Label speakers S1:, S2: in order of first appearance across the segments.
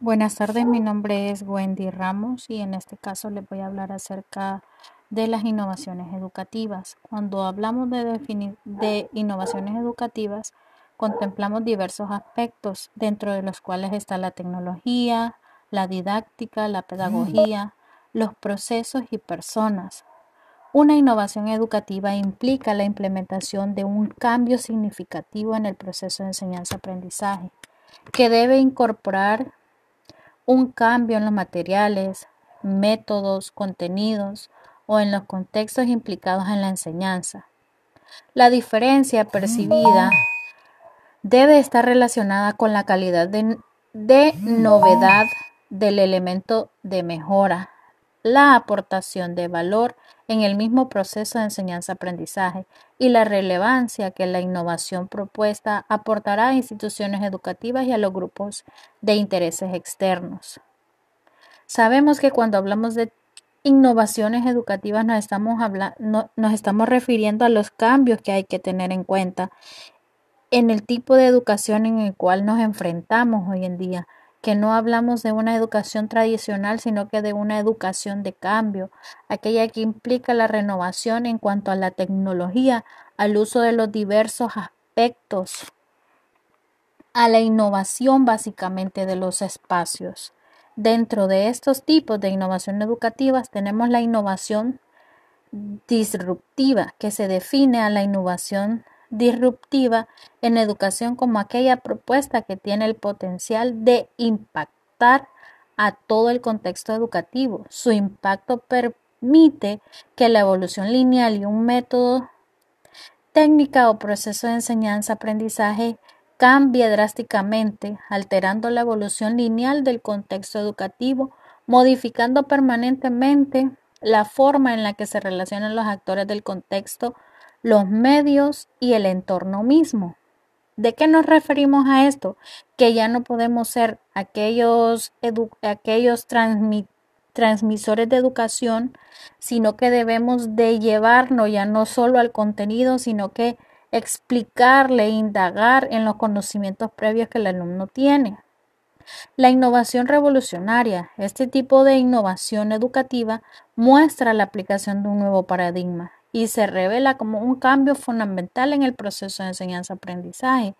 S1: Buenas tardes, mi nombre es Wendy Ramos y en este caso les voy a hablar acerca de las innovaciones educativas. Cuando hablamos de, de innovaciones educativas, contemplamos diversos aspectos, dentro de los cuales está la tecnología, la didáctica, la pedagogía, los procesos y personas. Una innovación educativa implica la implementación de un cambio significativo en el proceso de enseñanza-aprendizaje, que debe incorporar un cambio en los materiales, métodos, contenidos o en los contextos implicados en la enseñanza. La diferencia percibida debe estar relacionada con la calidad de, novedad del elemento de mejora, la aportación de valor en el mismo proceso de enseñanza-aprendizaje y la relevancia que la innovación propuesta aportará a instituciones educativas y a los grupos de intereses externos. Sabemos que cuando hablamos de innovaciones educativas nos estamos, nos estamos refiriendo a los cambios que hay que tener en cuenta en el tipo de educación en el cual nos enfrentamos hoy en día que no hablamos de una educación tradicional, sino que de una educación de cambio, aquella que implica la renovación en cuanto a la tecnología, al uso de los diversos aspectos, a la innovación básicamente de los espacios. Dentro de estos tipos de innovación educativas tenemos la innovación disruptiva, que se define a la innovación disruptiva en educación como aquella propuesta que tiene el potencial de impactar a todo el contexto educativo. Su impacto permite que la evolución lineal y un método técnica o proceso de enseñanza-aprendizaje cambie drásticamente, alterando la evolución lineal del contexto educativo, modificando permanentemente la forma en la que se relacionan los actores del contexto los medios y el entorno mismo. ¿De qué nos referimos a esto? Que ya no podemos ser aquellos, aquellos transmisores de educación, sino que debemos de llevarnos ya no solo al contenido, sino que explicarle, indagar en los conocimientos previos que el alumno tiene. La innovación revolucionaria, este tipo de innovación educativa, muestra la aplicación de un nuevo paradigma y se revela como un cambio fundamental en el proceso de enseñanza-aprendizaje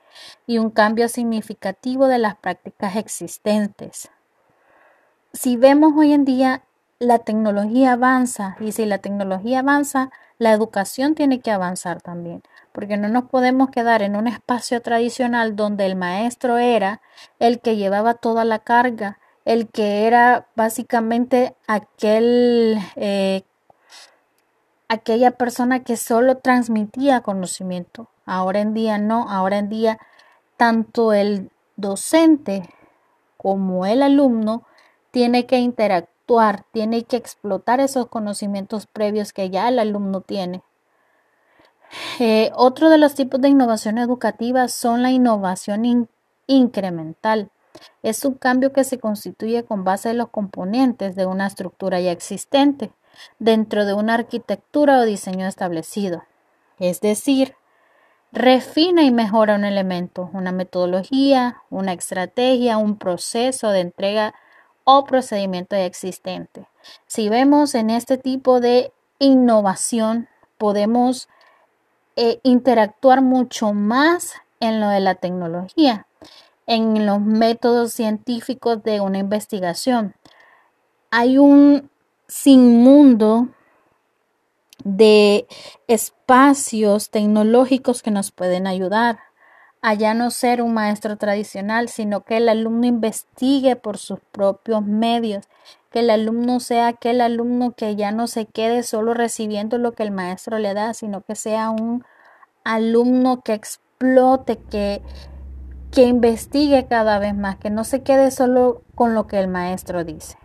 S1: y un cambio significativo de las prácticas existentes. Si vemos hoy en día, la tecnología avanza y si la tecnología avanza, la educación tiene que avanzar también, porque no nos podemos quedar en un espacio tradicional donde el maestro era el que llevaba toda la carga, el que era básicamente aquel eh, aquella persona que solo transmitía conocimiento. Ahora en día no, ahora en día tanto el docente como el alumno tiene que interactuar, tiene que explotar esos conocimientos previos que ya el alumno tiene. Eh, otro de los tipos de innovación educativa son la innovación incremental. Es un cambio que se constituye con base en los componentes de una estructura ya existente dentro de una arquitectura o diseño establecido. Es decir, refina y mejora un elemento, una metodología, una estrategia, un proceso de entrega o procedimiento existente. Si vemos en este tipo de innovación, podemos eh, interactuar mucho más en lo de la tecnología, en los métodos científicos de una investigación. Hay un sin mundo de espacios tecnológicos que nos pueden ayudar a ya no ser un maestro tradicional, sino que el alumno investigue por sus propios medios, que el alumno sea aquel alumno que ya no se quede solo recibiendo lo que el maestro le da, sino que sea un alumno que explote, que, que investigue cada vez más, que no se quede solo con lo que el maestro dice.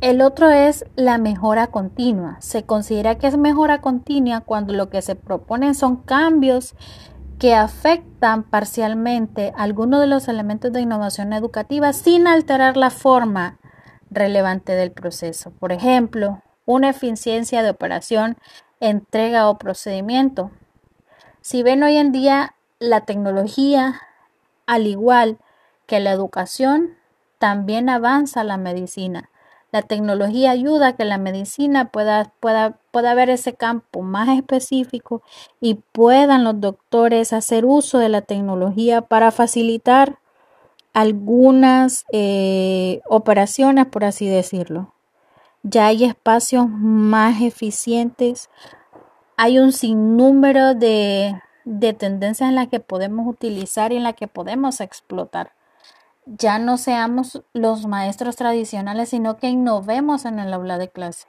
S1: El otro es la mejora continua. Se considera que es mejora continua cuando lo que se proponen son cambios que afectan parcialmente algunos de los elementos de innovación educativa sin alterar la forma relevante del proceso. Por ejemplo, una eficiencia de operación, entrega o procedimiento. Si ven hoy en día la tecnología, al igual que la educación también avanza la medicina. La tecnología ayuda a que la medicina pueda, pueda, pueda ver ese campo más específico y puedan los doctores hacer uso de la tecnología para facilitar algunas eh, operaciones, por así decirlo. Ya hay espacios más eficientes, hay un sinnúmero de, de tendencias en las que podemos utilizar y en las que podemos explotar. Ya no seamos los maestros tradicionales, sino que innovemos en el aula de clase.